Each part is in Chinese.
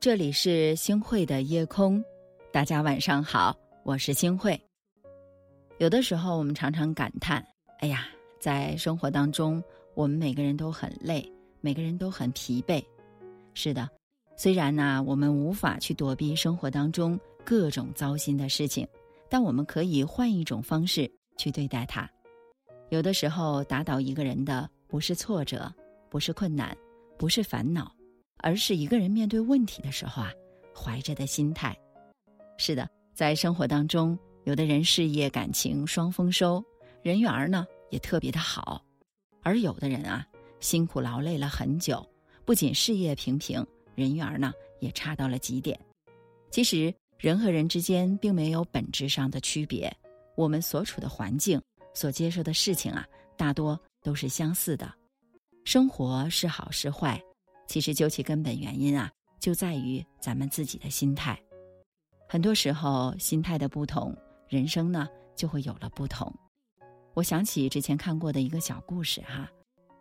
这里是星汇的夜空，大家晚上好，我是星汇。有的时候，我们常常感叹：“哎呀，在生活当中，我们每个人都很累，每个人都很疲惫。”是的，虽然呢，我们无法去躲避生活当中各种糟心的事情，但我们可以换一种方式去对待它。有的时候，打倒一个人的不是挫折，不是困难，不是烦恼，而是一个人面对问题的时候啊，怀着的心态。是的，在生活当中。有的人事业感情双丰收，人缘儿呢也特别的好，而有的人啊辛苦劳累了很久，不仅事业平平，人缘儿呢也差到了极点。其实人和人之间并没有本质上的区别，我们所处的环境、所接受的事情啊，大多都是相似的。生活是好是坏，其实究其根本原因啊，就在于咱们自己的心态。很多时候，心态的不同。人生呢，就会有了不同。我想起之前看过的一个小故事哈，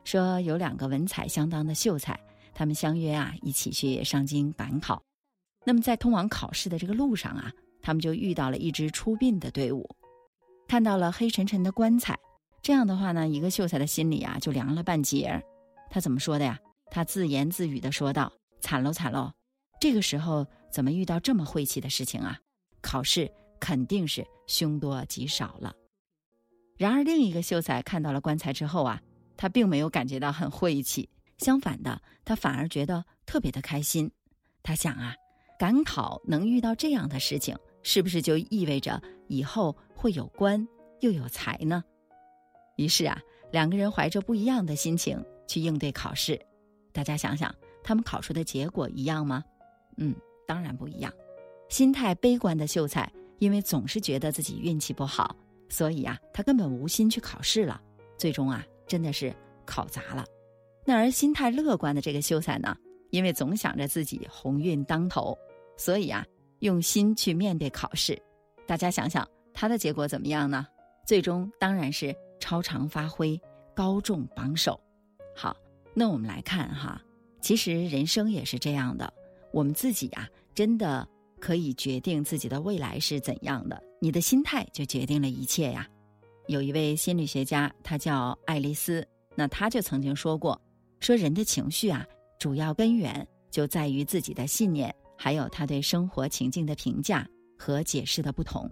说有两个文采相当的秀才，他们相约啊，一起去上京赶考。那么在通往考试的这个路上啊，他们就遇到了一支出殡的队伍，看到了黑沉沉的棺材。这样的话呢，一个秀才的心里啊就凉了半截儿。他怎么说的呀？他自言自语的说道：“惨喽惨喽，这个时候怎么遇到这么晦气的事情啊？考试。”肯定是凶多吉少了。然而，另一个秀才看到了棺材之后啊，他并没有感觉到很晦气，相反的，他反而觉得特别的开心。他想啊，赶考能遇到这样的事情，是不是就意味着以后会有官又有财呢？于是啊，两个人怀着不一样的心情去应对考试。大家想想，他们考出的结果一样吗？嗯，当然不一样。心态悲观的秀才。因为总是觉得自己运气不好，所以啊，他根本无心去考试了。最终啊，真的是考砸了。那而心态乐观的这个秀才呢，因为总想着自己鸿运当头，所以啊，用心去面对考试。大家想想，他的结果怎么样呢？最终当然是超常发挥，高中榜首。好，那我们来看哈，其实人生也是这样的，我们自己呀，真的。可以决定自己的未来是怎样的，你的心态就决定了一切呀。有一位心理学家，他叫爱丽丝，那他就曾经说过，说人的情绪啊，主要根源就在于自己的信念，还有他对生活情境的评价和解释的不同。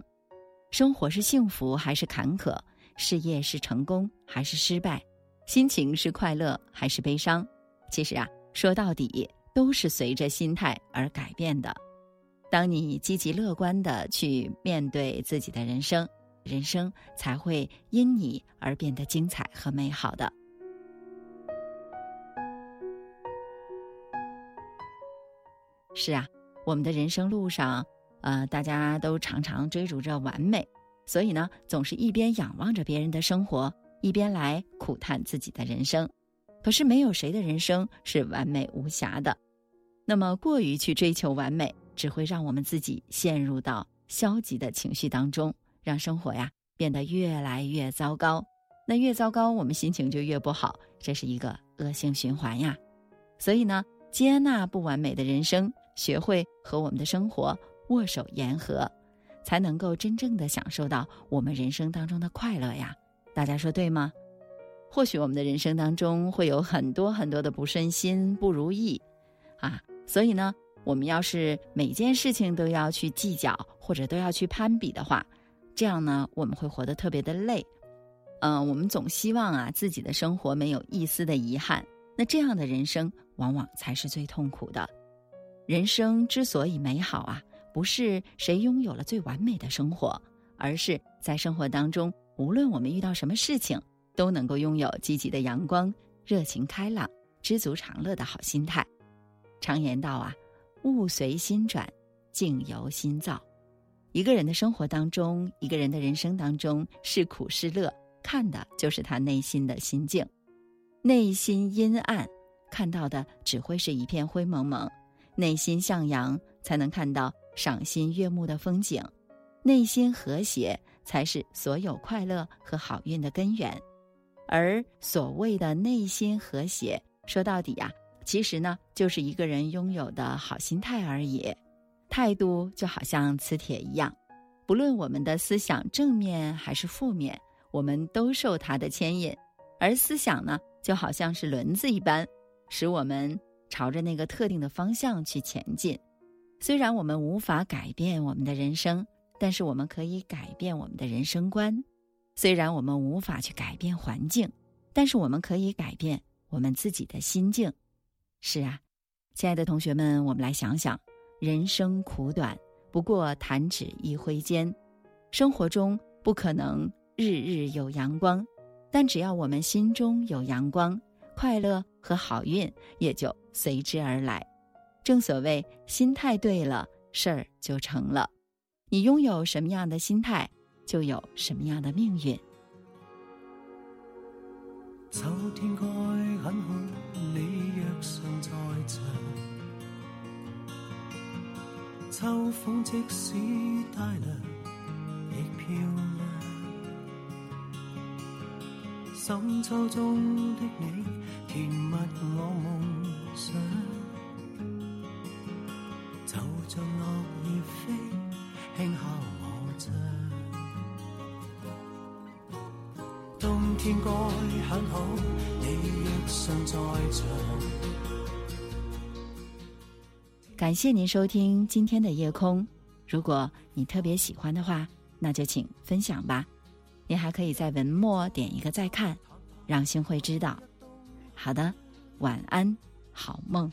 生活是幸福还是坎坷？事业是成功还是失败？心情是快乐还是悲伤？其实啊，说到底都是随着心态而改变的。当你积极乐观的去面对自己的人生，人生才会因你而变得精彩和美好的。是啊，我们的人生路上，呃，大家都常常追逐着完美，所以呢，总是一边仰望着别人的生活，一边来苦叹自己的人生。可是，没有谁的人生是完美无瑕的。那么，过于去追求完美。只会让我们自己陷入到消极的情绪当中，让生活呀变得越来越糟糕。那越糟糕，我们心情就越不好，这是一个恶性循环呀。所以呢，接纳不完美的人生，学会和我们的生活握手言和，才能够真正的享受到我们人生当中的快乐呀。大家说对吗？或许我们的人生当中会有很多很多的不顺心、不如意啊，所以呢。我们要是每件事情都要去计较，或者都要去攀比的话，这样呢，我们会活得特别的累。嗯，我们总希望啊，自己的生活没有一丝的遗憾。那这样的人生，往往才是最痛苦的。人生之所以美好啊，不是谁拥有了最完美的生活，而是在生活当中，无论我们遇到什么事情，都能够拥有积极的阳光、热情开朗、知足常乐的好心态。常言道啊。物随心转，境由心造。一个人的生活当中，一个人的人生当中，是苦是乐，看的就是他内心的心境。内心阴暗，看到的只会是一片灰蒙蒙；内心向阳，才能看到赏心悦目的风景；内心和谐，才是所有快乐和好运的根源。而所谓的内心和谐，说到底呀。其实呢，就是一个人拥有的好心态而已。态度就好像磁铁一样，不论我们的思想正面还是负面，我们都受它的牵引。而思想呢，就好像是轮子一般，使我们朝着那个特定的方向去前进。虽然我们无法改变我们的人生，但是我们可以改变我们的人生观。虽然我们无法去改变环境，但是我们可以改变我们自己的心境。是啊，亲爱的同学们，我们来想想，人生苦短，不过弹指一挥间，生活中不可能日日有阳光。但只要我们心中有阳光，快乐和好运也就随之而来。正所谓，心态对了，事儿就成了。你拥有什么样的心态，就有什么样的命运。秋天该很好，你若尚在场。秋风即使带凉，亦漂亮。深秋中的你，甜蜜我梦想，就像落叶飞，轻敲我窗。冬天该很好，你若尚在场。感谢您收听今天的夜空。如果你特别喜欢的话，那就请分享吧。您还可以在文末点一个再看，让星慧知道。好的，晚安，好梦。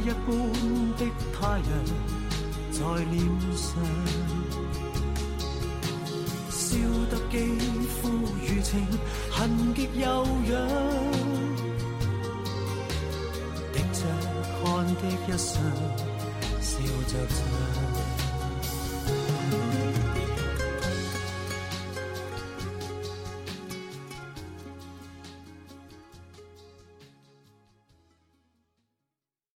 一般的太阳在脸上。笑得肌肤如情，痕极悠扬，滴着汗的一双，笑着唱。